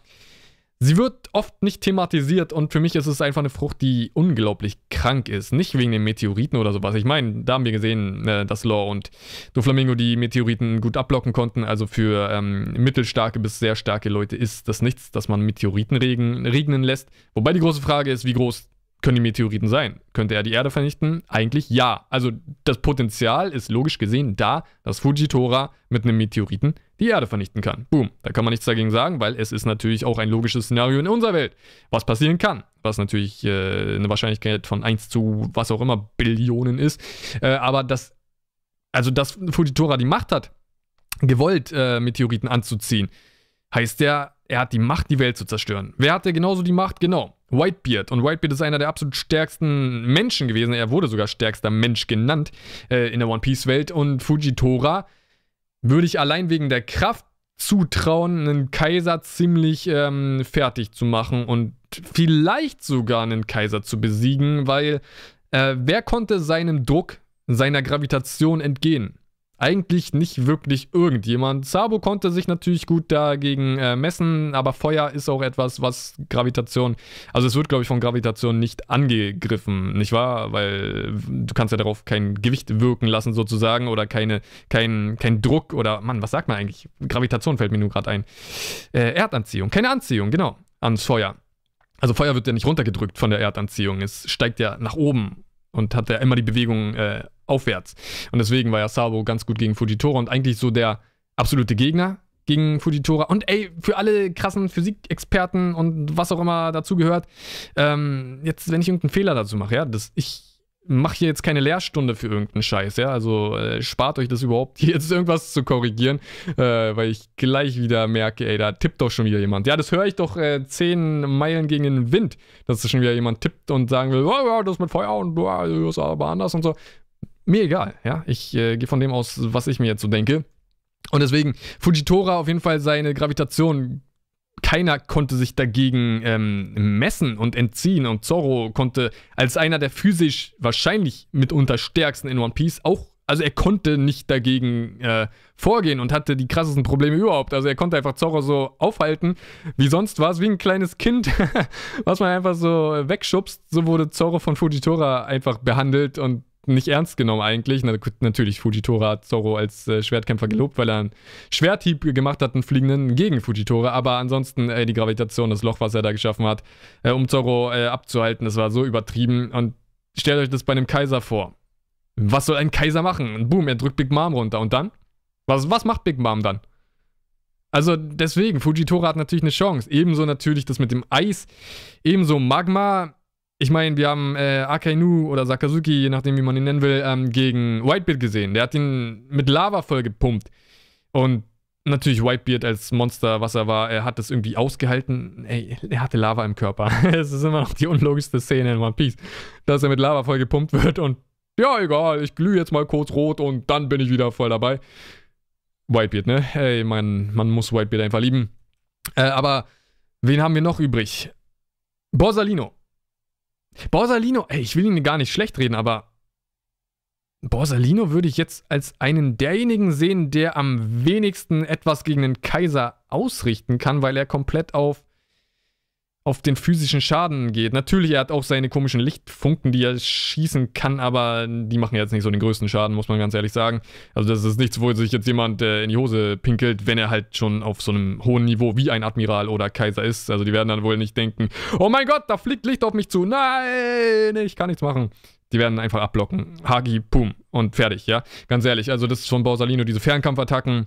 Sie wird oft nicht thematisiert und für mich ist es einfach eine Frucht, die unglaublich krank ist. Nicht wegen den Meteoriten oder sowas. Ich meine, da haben wir gesehen, äh, dass Law und Doflamingo die Meteoriten gut abblocken konnten. Also für ähm, mittelstarke bis sehr starke Leute ist das nichts, dass man Meteoriten regen, regnen lässt. Wobei die große Frage ist, wie groß können die Meteoriten sein? Könnte er die Erde vernichten? Eigentlich ja. Also das Potenzial ist logisch gesehen da, dass Fujitora mit einem Meteoriten die Erde vernichten kann. Boom. Da kann man nichts dagegen sagen, weil es ist natürlich auch ein logisches Szenario in unserer Welt, was passieren kann. Was natürlich äh, eine Wahrscheinlichkeit von 1 zu was auch immer Billionen ist. Äh, aber das, also dass Fujitora die Macht hat, gewollt äh, Meteoriten anzuziehen, heißt ja, er hat die Macht, die Welt zu zerstören. Wer hatte genauso die Macht? Genau. Whitebeard. Und Whitebeard ist einer der absolut stärksten Menschen gewesen. Er wurde sogar stärkster Mensch genannt äh, in der One Piece-Welt. Und Fujitora würde ich allein wegen der Kraft zutrauen, einen Kaiser ziemlich ähm, fertig zu machen und vielleicht sogar einen Kaiser zu besiegen, weil äh, wer konnte seinem Druck, seiner Gravitation entgehen? Eigentlich nicht wirklich irgendjemand. Sabo konnte sich natürlich gut dagegen äh, messen, aber Feuer ist auch etwas, was Gravitation, also es wird, glaube ich, von Gravitation nicht angegriffen, nicht wahr? Weil du kannst ja darauf kein Gewicht wirken lassen sozusagen oder keine, kein, kein Druck oder, Mann, was sagt man eigentlich? Gravitation fällt mir nur gerade ein. Äh, Erdanziehung, keine Anziehung, genau, ans Feuer. Also Feuer wird ja nicht runtergedrückt von der Erdanziehung, es steigt ja nach oben und hat ja immer die Bewegung äh, aufwärts. Und deswegen war ja Sabo ganz gut gegen Fujitora und eigentlich so der absolute Gegner gegen Fujitora. Und ey, für alle krassen Physikexperten und was auch immer dazugehört, ähm, jetzt, wenn ich irgendeinen Fehler dazu mache, ja, das, ich mache hier jetzt keine Lehrstunde für irgendeinen Scheiß, ja, also äh, spart euch das überhaupt, <laughs> hier jetzt irgendwas zu korrigieren, äh, weil ich gleich wieder merke, ey, da tippt doch schon wieder jemand. Ja, das höre ich doch äh, zehn Meilen gegen den Wind, dass schon wieder jemand tippt und sagen will, oh ja, das mit Feuer und oh, das ist aber anders und so mir egal, ja. Ich äh, gehe von dem aus, was ich mir jetzt so denke. Und deswegen, Fujitora auf jeden Fall seine Gravitation keiner konnte sich dagegen ähm, messen und entziehen. Und Zorro konnte als einer der physisch wahrscheinlich mitunter stärksten in One Piece auch also er konnte nicht dagegen äh, vorgehen und hatte die krassesten Probleme überhaupt. Also er konnte einfach Zorro so aufhalten, wie sonst war es, wie ein kleines Kind, <laughs> was man einfach so wegschubst. So wurde Zorro von Fujitora einfach behandelt und nicht ernst genommen eigentlich. Na, natürlich, Fujitora hat Zorro als äh, Schwertkämpfer gelobt, weil er einen Schwerthieb gemacht hat, einen fliegenden gegen Fujitora. Aber ansonsten äh, die Gravitation, das Loch, was er da geschaffen hat, äh, um Zorro äh, abzuhalten, das war so übertrieben. Und stellt euch das bei einem Kaiser vor. Was soll ein Kaiser machen? Und boom, er drückt Big Mom runter. Und dann? Was, was macht Big Mom dann? Also deswegen, Fujitora hat natürlich eine Chance. Ebenso natürlich das mit dem Eis. Ebenso Magma. Ich meine, wir haben äh, Akainu oder Sakazuki, je nachdem wie man ihn nennen will, ähm, gegen Whitebeard gesehen. Der hat ihn mit Lava vollgepumpt. Und natürlich Whitebeard als Monster, was er war, er hat das irgendwie ausgehalten. Ey, er hatte Lava im Körper. <laughs> Es ist immer noch die unlogischste Szene in One Piece, dass er mit Lava vollgepumpt wird und ja, egal, ich glühe jetzt mal kurz rot und dann bin ich wieder voll dabei. Whitebeard, ne? Hey, man, man muss Whitebeard einfach lieben. Äh, aber wen haben wir noch übrig? Borsalino. Borsalino, ey, ich will ihn gar nicht schlecht reden, aber Borsalino würde ich jetzt als einen derjenigen sehen, der am wenigsten etwas gegen den Kaiser ausrichten kann, weil er komplett auf auf den physischen Schaden geht. Natürlich, er hat auch seine komischen Lichtfunken, die er schießen kann, aber die machen jetzt nicht so den größten Schaden, muss man ganz ehrlich sagen. Also das ist nichts, wo sich jetzt jemand äh, in die Hose pinkelt, wenn er halt schon auf so einem hohen Niveau wie ein Admiral oder Kaiser ist. Also die werden dann wohl nicht denken, oh mein Gott, da fliegt Licht auf mich zu. Nein, ich kann nichts machen. Die werden einfach abblocken. Hagi, pum und fertig, ja. Ganz ehrlich, also das ist von Borsalino, diese Fernkampfattacken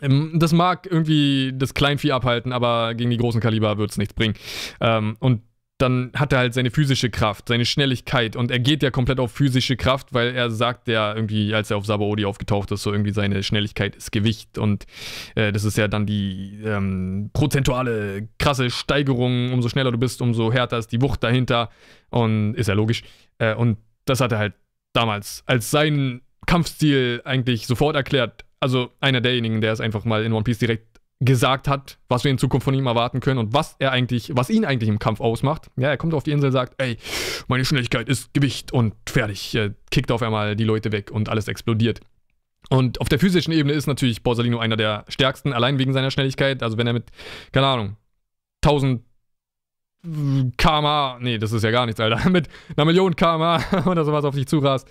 das mag irgendwie das Kleinvieh abhalten, aber gegen die großen Kaliber wird es nichts bringen. Ähm, und dann hat er halt seine physische Kraft, seine Schnelligkeit. Und er geht ja komplett auf physische Kraft, weil er sagt ja irgendwie, als er auf Sabaody aufgetaucht ist, so irgendwie seine Schnelligkeit ist Gewicht. Und äh, das ist ja dann die ähm, prozentuale krasse Steigerung, umso schneller du bist, umso härter ist die Wucht dahinter. Und ist ja logisch. Äh, und das hat er halt damals als seinen Kampfstil eigentlich sofort erklärt, also einer derjenigen, der es einfach mal in One Piece direkt gesagt hat, was wir in Zukunft von ihm erwarten können und was er eigentlich, was ihn eigentlich im Kampf ausmacht. Ja, er kommt auf die Insel, sagt, ey, meine Schnelligkeit ist Gewicht und fertig. Er kickt auf einmal die Leute weg und alles explodiert. Und auf der physischen Ebene ist natürlich Borsalino einer der stärksten, allein wegen seiner Schnelligkeit. Also wenn er mit, keine Ahnung, 1000 kmh, nee, das ist ja gar nichts, Alter, <laughs> mit einer Million kmh oder sowas auf dich zurast,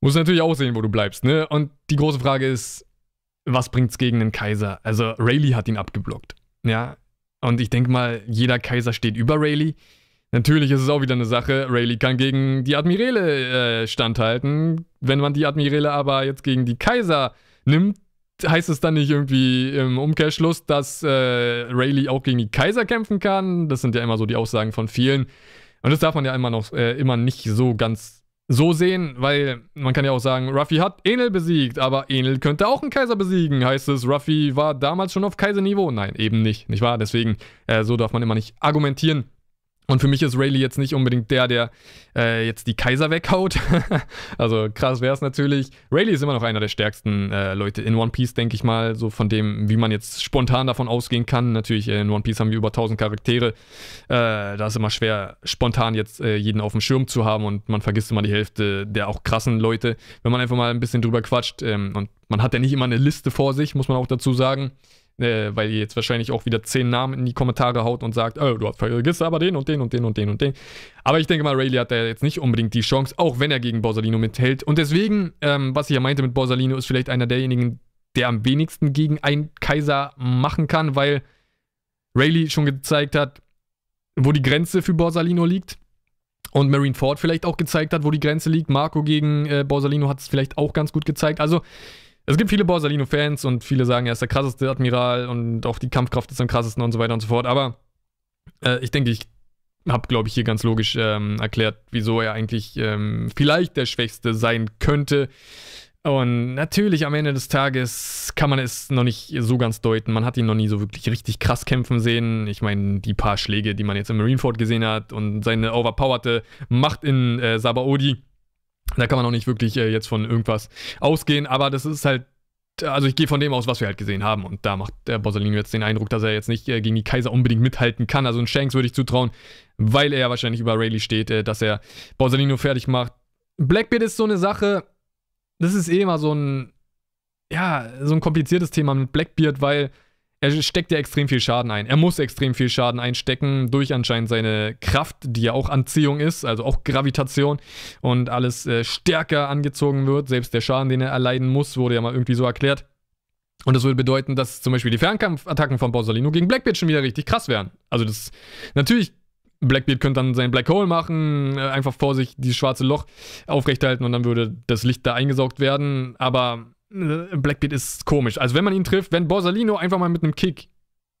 muss natürlich auch sehen, wo du bleibst, ne? Und die große Frage ist, was bringt's gegen den Kaiser? Also Rayleigh hat ihn abgeblockt, ja? Und ich denke mal, jeder Kaiser steht über Rayleigh. Natürlich ist es auch wieder eine Sache, Rayleigh kann gegen die Admirale äh, standhalten. Wenn man die Admirale aber jetzt gegen die Kaiser nimmt, heißt es dann nicht irgendwie im Umkehrschluss, dass äh, Rayleigh auch gegen die Kaiser kämpfen kann? Das sind ja immer so die Aussagen von vielen. Und das darf man ja immer noch äh, immer nicht so ganz so sehen, weil man kann ja auch sagen, Ruffy hat Enel besiegt, aber Enel könnte auch einen Kaiser besiegen. Heißt es, Ruffy war damals schon auf Kaiserniveau? Nein, eben nicht, nicht wahr? Deswegen, äh, so darf man immer nicht argumentieren. Und für mich ist Rayleigh jetzt nicht unbedingt der, der äh, jetzt die Kaiser weghaut. <laughs> also krass wäre es natürlich. Rayleigh ist immer noch einer der stärksten äh, Leute in One Piece, denke ich mal. So von dem, wie man jetzt spontan davon ausgehen kann. Natürlich, äh, in One Piece haben wir über 1000 Charaktere. Äh, da ist immer schwer, spontan jetzt äh, jeden auf dem Schirm zu haben. Und man vergisst immer die Hälfte der auch krassen Leute, wenn man einfach mal ein bisschen drüber quatscht. Ähm, und man hat ja nicht immer eine Liste vor sich, muss man auch dazu sagen äh, weil ihr jetzt wahrscheinlich auch wieder zehn Namen in die Kommentare haut und sagt, oh, du vergisst aber den und den und den und den und den. Aber ich denke mal, Rayleigh hat da jetzt nicht unbedingt die Chance, auch wenn er gegen Borsalino mithält. Und deswegen, ähm, was ich ja meinte mit Borsalino, ist vielleicht einer derjenigen, der am wenigsten gegen einen Kaiser machen kann, weil Rayleigh schon gezeigt hat, wo die Grenze für Borsalino liegt. Und Marine Ford vielleicht auch gezeigt hat, wo die Grenze liegt. Marco gegen äh, Borsalino hat es vielleicht auch ganz gut gezeigt. Also es gibt viele Borsalino-Fans und viele sagen, er ist der krasseste Admiral und auch die Kampfkraft ist am krassesten und so weiter und so fort. Aber äh, ich denke, ich habe, glaube ich, hier ganz logisch ähm, erklärt, wieso er eigentlich ähm, vielleicht der Schwächste sein könnte. Und natürlich am Ende des Tages kann man es noch nicht so ganz deuten. Man hat ihn noch nie so wirklich richtig krass kämpfen sehen. Ich meine, die paar Schläge, die man jetzt im Marineford gesehen hat und seine overpowerte Macht in äh, Sabaody da kann man auch nicht wirklich äh, jetzt von irgendwas ausgehen, aber das ist halt also ich gehe von dem aus, was wir halt gesehen haben. Und da macht der Borsalino jetzt den Eindruck, dass er jetzt nicht äh, gegen die Kaiser unbedingt mithalten kann. Also ein Shanks würde ich zutrauen, weil er ja wahrscheinlich über Rayleigh steht, äh, dass er Borsalino fertig macht. Blackbeard ist so eine Sache, das ist eh immer so ein, ja, so ein kompliziertes Thema mit Blackbeard, weil er steckt ja extrem viel Schaden ein. Er muss extrem viel Schaden einstecken durch anscheinend seine Kraft, die ja auch Anziehung ist, also auch Gravitation und alles äh, stärker angezogen wird. Selbst der Schaden, den er erleiden muss, wurde ja mal irgendwie so erklärt. Und das würde bedeuten, dass zum Beispiel die Fernkampfattacken von Borsalino gegen Blackbeard schon wieder richtig krass wären. Also das, natürlich, Blackbeard könnte dann sein Black Hole machen, äh, einfach vor sich dieses schwarze Loch aufrechthalten und dann würde das Licht da eingesaugt werden. Aber Blackbeard ist komisch. Also wenn man ihn trifft, wenn Borsalino einfach mal mit einem Kick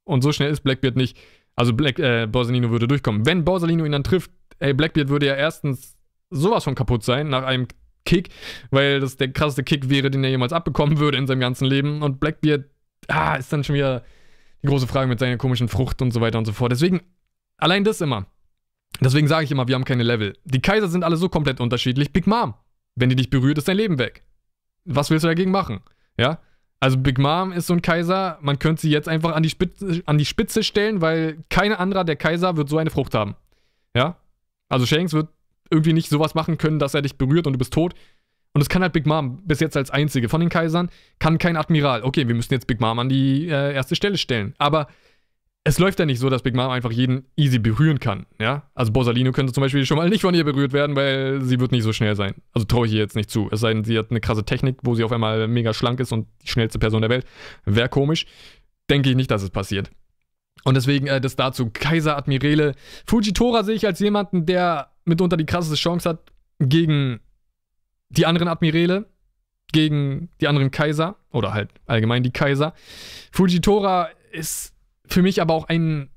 und so schnell ist Blackbeard nicht, also Black, äh, Borsalino würde durchkommen. Wenn Borsalino ihn dann trifft, ey, Blackbeard würde ja erstens sowas von kaputt sein nach einem Kick, weil das der krasseste Kick wäre, den er jemals abbekommen würde in seinem ganzen Leben. Und Blackbeard, ah, ist dann schon wieder die große Frage mit seiner komischen Frucht und so weiter und so fort. Deswegen, allein das immer. Deswegen sage ich immer, wir haben keine Level. Die Kaiser sind alle so komplett unterschiedlich. Big Mom, wenn die dich berührt, ist dein Leben weg was willst du dagegen machen? Ja? Also Big Mom ist so ein Kaiser, man könnte sie jetzt einfach an die, Spitze, an die Spitze stellen, weil kein anderer der Kaiser wird so eine Frucht haben. Ja? Also Shanks wird irgendwie nicht sowas machen können, dass er dich berührt und du bist tot. Und es kann halt Big Mom bis jetzt als einzige von den Kaisern, kann kein Admiral. Okay, wir müssen jetzt Big Mom an die äh, erste Stelle stellen. Aber es läuft ja nicht so, dass Big Mom einfach jeden easy berühren kann, ja? Also Borsalino könnte zum Beispiel schon mal nicht von ihr berührt werden, weil sie wird nicht so schnell sein. Also traue ich ihr jetzt nicht zu. Es sei denn, sie hat eine krasse Technik, wo sie auf einmal mega schlank ist und die schnellste Person der Welt. Wäre komisch. Denke ich nicht, dass es passiert. Und deswegen äh, das dazu. Kaiser, Admirale. Fujitora sehe ich als jemanden, der mitunter die krasseste Chance hat gegen die anderen Admirale, gegen die anderen Kaiser oder halt allgemein die Kaiser. Fujitora ist für mich aber auch ein.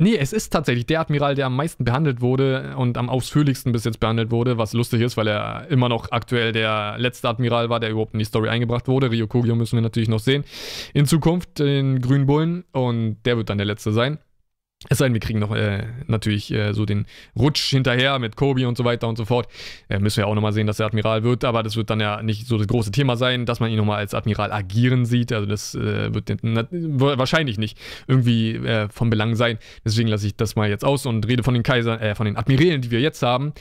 Nee, es ist tatsächlich der Admiral, der am meisten behandelt wurde und am ausführlichsten bis jetzt behandelt wurde, was lustig ist, weil er immer noch aktuell der letzte Admiral war, der überhaupt in die Story eingebracht wurde. Ryokugyo müssen wir natürlich noch sehen. In Zukunft den Grünen Bullen und der wird dann der letzte sein. Es sei denn, wir kriegen noch äh, natürlich äh, so den Rutsch hinterher mit Kobi und so weiter und so fort. Äh, müssen wir auch nochmal sehen, dass er Admiral wird, aber das wird dann ja nicht so das große Thema sein, dass man ihn nochmal als Admiral agieren sieht. Also das äh, wird wahrscheinlich nicht irgendwie äh, von Belang sein. Deswegen lasse ich das mal jetzt aus und rede von den Kaisern, äh, von den Admirälen, die wir jetzt haben.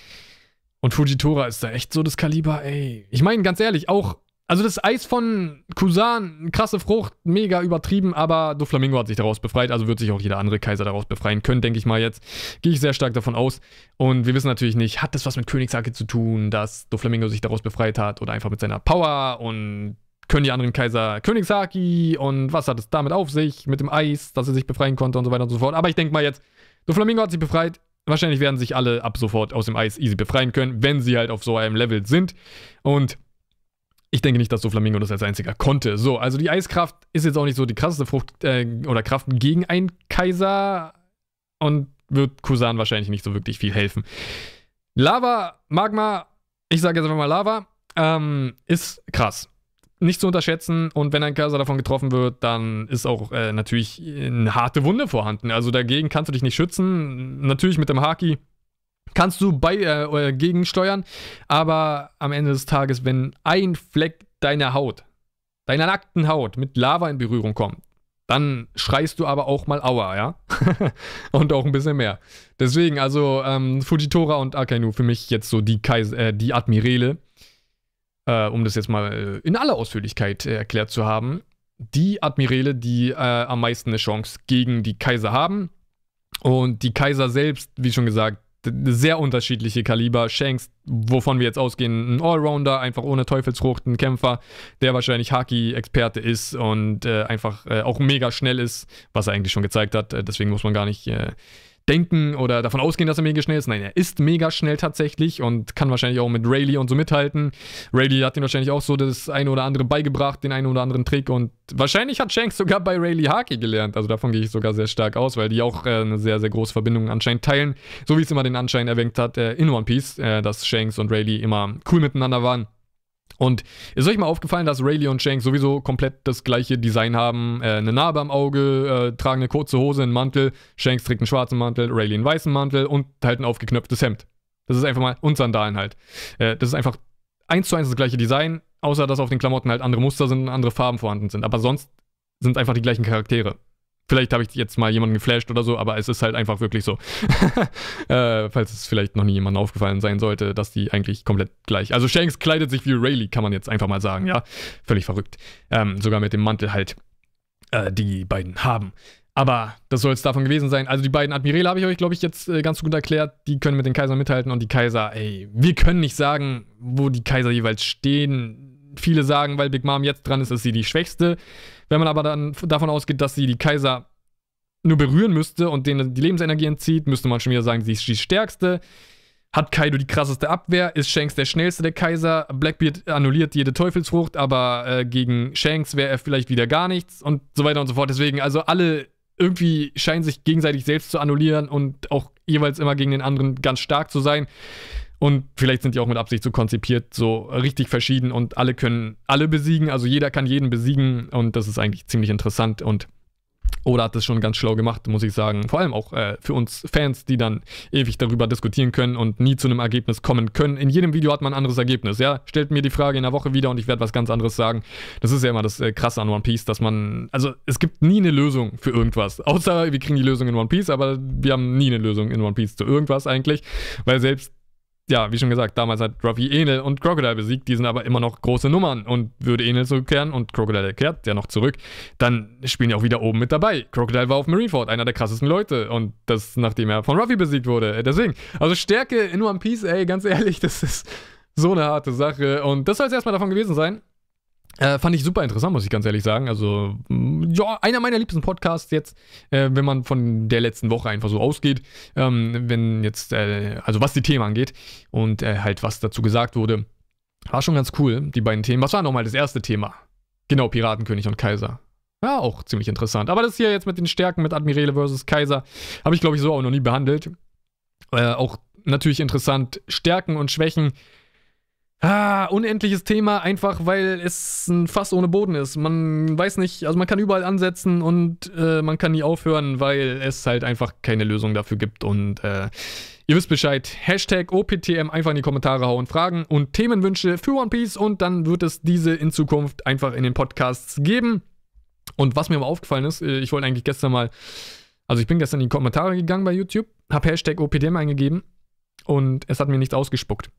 Und Fujitora ist da echt so das Kaliber, ey. Ich meine, ganz ehrlich, auch also das Eis von Kusan, krasse Frucht, mega übertrieben, aber Doflamingo hat sich daraus befreit, also wird sich auch jeder andere Kaiser daraus befreien können, denke ich mal jetzt. Gehe ich sehr stark davon aus. Und wir wissen natürlich nicht, hat das was mit Königshake zu tun, dass Doflamingo sich daraus befreit hat oder einfach mit seiner Power und können die anderen Kaiser Königshaki und was hat es damit auf sich, mit dem Eis, dass er sich befreien konnte und so weiter und so fort. Aber ich denke mal jetzt, Doflamingo hat sich befreit, wahrscheinlich werden sich alle ab sofort aus dem Eis easy befreien können, wenn sie halt auf so einem Level sind. Und ich denke nicht, dass so Flamingo das als einziger konnte. So, also die Eiskraft ist jetzt auch nicht so die krasseste Frucht äh, oder Kraft gegen einen Kaiser und wird Kusan wahrscheinlich nicht so wirklich viel helfen. Lava, Magma, ich sage jetzt einfach mal Lava, ähm, ist krass. Nicht zu unterschätzen und wenn ein Kaiser davon getroffen wird, dann ist auch äh, natürlich eine harte Wunde vorhanden. Also dagegen kannst du dich nicht schützen. Natürlich mit dem Haki kannst du bei, äh, gegensteuern, aber am Ende des Tages, wenn ein Fleck deiner Haut, deiner nackten Haut mit Lava in Berührung kommt, dann schreist du aber auch mal Aua, ja? <laughs> und auch ein bisschen mehr. Deswegen, also ähm, Fujitora und Akainu für mich jetzt so die, Kaiser, äh, die Admirale, äh, um das jetzt mal äh, in aller Ausführlichkeit äh, erklärt zu haben. Die Admirale, die äh, am meisten eine Chance gegen die Kaiser haben. Und die Kaiser selbst, wie schon gesagt, sehr unterschiedliche Kaliber. Shanks, wovon wir jetzt ausgehen, ein Allrounder, einfach ohne Teufelsfrucht, ein Kämpfer, der wahrscheinlich Haki-Experte ist und äh, einfach äh, auch mega schnell ist, was er eigentlich schon gezeigt hat. Äh, deswegen muss man gar nicht äh, denken oder davon ausgehen, dass er mega schnell ist. Nein, er ist mega schnell tatsächlich und kann wahrscheinlich auch mit Rayleigh und so mithalten. Rayleigh hat ihm wahrscheinlich auch so das eine oder andere beigebracht, den einen oder anderen Trick und wahrscheinlich hat Shanks sogar bei Rayleigh Haki gelernt. Also davon gehe ich sogar sehr stark aus, weil die auch äh, eine sehr, sehr große Verbindung anscheinend teilen. So wie es immer den Anschein erweckt hat äh, in One Piece, äh, dass Shanks und Rayleigh immer cool miteinander waren. Und ist euch mal aufgefallen, dass Rayleigh und Shanks sowieso komplett das gleiche Design haben? Äh, eine Narbe am Auge, äh, tragen eine kurze Hose, einen Mantel. Shanks trägt einen schwarzen Mantel, Rayleigh einen weißen Mantel und halt ein aufgeknöpftes Hemd. Das ist einfach mal, und Sandalen halt. Äh, das ist einfach eins zu eins das gleiche Design. außer dass auf den Klamotten halt andere Muster sind und andere Farben vorhanden sind. Aber sonst sind einfach die gleichen Charaktere. Vielleicht habe ich jetzt mal jemanden geflasht oder so, aber es ist halt einfach wirklich so. <laughs> äh, falls es vielleicht noch nie jemandem aufgefallen sein sollte, dass die eigentlich komplett gleich. Also Shanks kleidet sich wie Rayleigh, kann man jetzt einfach mal sagen, ja. Völlig verrückt. Ähm, sogar mit dem Mantel halt, äh, die beiden haben. Aber das soll es davon gewesen sein. Also die beiden Admiräle habe ich euch, glaube ich, jetzt äh, ganz gut erklärt. Die können mit den Kaisern mithalten und die Kaiser, ey, wir können nicht sagen, wo die Kaiser jeweils stehen. Viele sagen, weil Big Mom jetzt dran ist, ist sie die Schwächste. Wenn man aber dann davon ausgeht, dass sie die Kaiser nur berühren müsste und denen die Lebensenergie entzieht, müsste man schon wieder sagen, sie ist die Stärkste. Hat Kaido die krasseste Abwehr? Ist Shanks der schnellste der Kaiser? Blackbeard annulliert jede Teufelsfrucht, aber äh, gegen Shanks wäre er vielleicht wieder gar nichts und so weiter und so fort. Deswegen, also alle irgendwie scheinen sich gegenseitig selbst zu annullieren und auch jeweils immer gegen den anderen ganz stark zu sein. Und vielleicht sind die auch mit Absicht so konzipiert, so richtig verschieden und alle können alle besiegen. Also jeder kann jeden besiegen und das ist eigentlich ziemlich interessant und Oda hat das schon ganz schlau gemacht, muss ich sagen. Vor allem auch äh, für uns Fans, die dann ewig darüber diskutieren können und nie zu einem Ergebnis kommen können. In jedem Video hat man ein anderes Ergebnis. Ja, stellt mir die Frage in der Woche wieder und ich werde was ganz anderes sagen. Das ist ja immer das äh, Krasse an One Piece, dass man, also es gibt nie eine Lösung für irgendwas. Außer wir kriegen die Lösung in One Piece, aber wir haben nie eine Lösung in One Piece zu irgendwas eigentlich, weil selbst ja, wie schon gesagt, damals hat Ruffy Enel und Crocodile besiegt, die sind aber immer noch große Nummern. Und würde Enel zurückkehren und Crocodile kehrt ja noch zurück, dann spielen die auch wieder oben mit dabei. Crocodile war auf Marineford, einer der krassesten Leute. Und das, nachdem er von Ruffy besiegt wurde. Deswegen, also Stärke in One Piece, ey, ganz ehrlich, <laughs> das ist so eine harte Sache. Und das soll es erstmal davon gewesen sein. Äh, fand ich super interessant, muss ich ganz ehrlich sagen. Also, mm, ja, einer meiner liebsten Podcasts jetzt, äh, wenn man von der letzten Woche einfach so ausgeht. Ähm, wenn jetzt, äh, also was die Themen angeht und äh, halt was dazu gesagt wurde. War schon ganz cool, die beiden Themen. Was war nochmal das erste Thema? Genau, Piratenkönig und Kaiser. Ja, auch ziemlich interessant. Aber das hier jetzt mit den Stärken mit Admirale versus Kaiser habe ich, glaube ich, so auch noch nie behandelt. Äh, auch natürlich interessant, Stärken und Schwächen Ah, unendliches Thema, einfach weil es ein Fass ohne Boden ist. Man weiß nicht, also man kann überall ansetzen und äh, man kann nie aufhören, weil es halt einfach keine Lösung dafür gibt. Und äh, ihr wisst Bescheid. Hashtag OPTM einfach in die Kommentare hauen, Fragen und Themenwünsche für One Piece und dann wird es diese in Zukunft einfach in den Podcasts geben. Und was mir aber aufgefallen ist, äh, ich wollte eigentlich gestern mal, also ich bin gestern in die Kommentare gegangen bei YouTube, habe Hashtag OPTM eingegeben und es hat mir nichts ausgespuckt.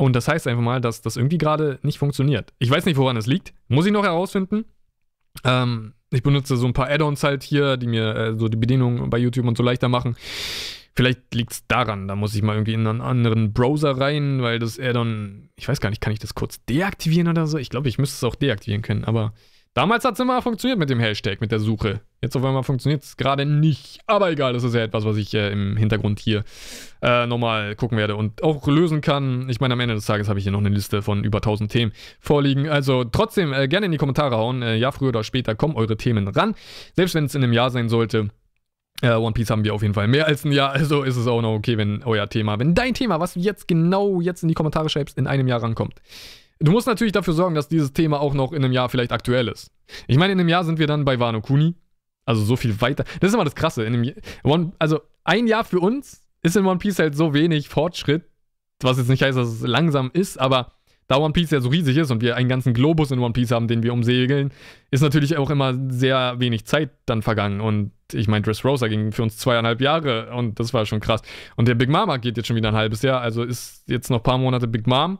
Und das heißt einfach mal, dass das irgendwie gerade nicht funktioniert. Ich weiß nicht, woran es liegt. Muss ich noch herausfinden. Ähm, ich benutze so ein paar Add-ons halt hier, die mir äh, so die Bedienung bei YouTube und so leichter machen. Vielleicht liegt es daran, da muss ich mal irgendwie in einen anderen Browser rein, weil das Add-on, ich weiß gar nicht, kann ich das kurz deaktivieren oder so? Ich glaube, ich müsste es auch deaktivieren können, aber Damals hat es immer funktioniert mit dem Hashtag, mit der Suche. Jetzt auf einmal funktioniert es gerade nicht. Aber egal, das ist ja etwas, was ich äh, im Hintergrund hier äh, nochmal gucken werde und auch lösen kann. Ich meine, am Ende des Tages habe ich hier noch eine Liste von über 1000 Themen vorliegen. Also trotzdem äh, gerne in die Kommentare hauen. Äh, ja, früher oder später kommen eure Themen ran. Selbst wenn es in einem Jahr sein sollte. Äh, One Piece haben wir auf jeden Fall mehr als ein Jahr, <laughs> also ist es auch noch okay, wenn euer Thema, wenn dein Thema, was du jetzt genau jetzt in die Kommentare schreibst, in einem Jahr rankommt. Du musst natürlich dafür sorgen, dass dieses Thema auch noch in einem Jahr vielleicht aktuell ist. Ich meine, in einem Jahr sind wir dann bei Wano Kuni. Also so viel weiter. Das ist immer das Krasse. One, also ein Jahr für uns ist in One Piece halt so wenig Fortschritt, was jetzt nicht heißt, dass es langsam ist, aber da One Piece ja so riesig ist und wir einen ganzen Globus in One Piece haben, den wir umsegeln, ist natürlich auch immer sehr wenig Zeit dann vergangen. Und ich meine, Dressrosa ging für uns zweieinhalb Jahre und das war schon krass. Und der Big Mama geht jetzt schon wieder ein halbes Jahr, also ist jetzt noch ein paar Monate Big Mom.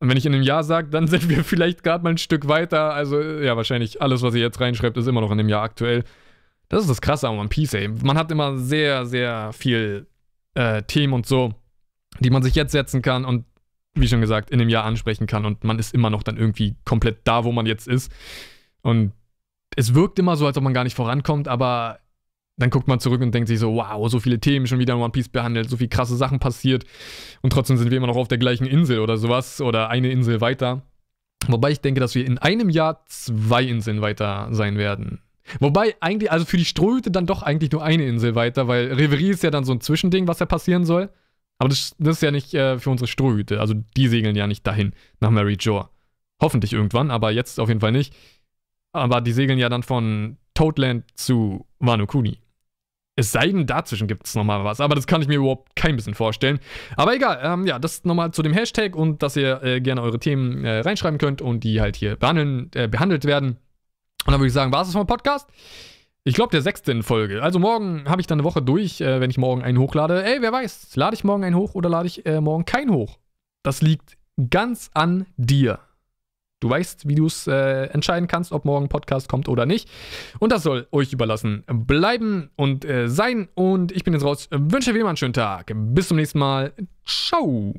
Und wenn ich in einem Jahr sage, dann <laughs> sind wir vielleicht gerade mal ein Stück weiter. Also, ja, wahrscheinlich alles, was ihr jetzt reinschreibt, ist immer noch in dem Jahr aktuell. Das ist das Krasse an One Piece, ey. Man hat immer sehr, sehr viel äh, Themen und so, die man sich jetzt setzen kann und wie schon gesagt, in dem Jahr ansprechen kann. Und man ist immer noch dann irgendwie komplett da, wo man jetzt ist. Und es wirkt immer so, als ob man gar nicht vorankommt, aber dann guckt man zurück und denkt sich so, wow, so viele Themen schon wieder in One Piece behandelt, so viele krasse Sachen passiert und trotzdem sind wir immer noch auf der gleichen Insel oder sowas oder eine Insel weiter. Wobei ich denke, dass wir in einem Jahr zwei Inseln weiter sein werden. Wobei eigentlich, also für die Strohhüte dann doch eigentlich nur eine Insel weiter, weil Reverie ist ja dann so ein Zwischending, was ja passieren soll. Aber das, das ist ja nicht äh, für unsere Strohhüte. Also die segeln ja nicht dahin, nach Mary Joa. Hoffentlich irgendwann, aber jetzt auf jeden Fall nicht. Aber die segeln ja dann von Toadland zu Wano Kuni. Es sei denn, dazwischen gibt es nochmal was, aber das kann ich mir überhaupt kein bisschen vorstellen. Aber egal, ähm, ja, das nochmal zu dem Hashtag und dass ihr äh, gerne eure Themen äh, reinschreiben könnt und die halt hier behandeln, äh, behandelt werden. Und dann würde ich sagen, war es das vom Podcast? Ich glaube, der sechsten Folge. Also morgen habe ich dann eine Woche durch, äh, wenn ich morgen einen hochlade. Ey, wer weiß, lade ich morgen einen hoch oder lade ich äh, morgen keinen hoch? Das liegt ganz an dir. Du weißt, wie du es äh, entscheiden kannst, ob morgen Podcast kommt oder nicht. Und das soll euch überlassen bleiben und äh, sein. Und ich bin jetzt raus. Wünsche wie immer einen schönen Tag. Bis zum nächsten Mal. Ciao.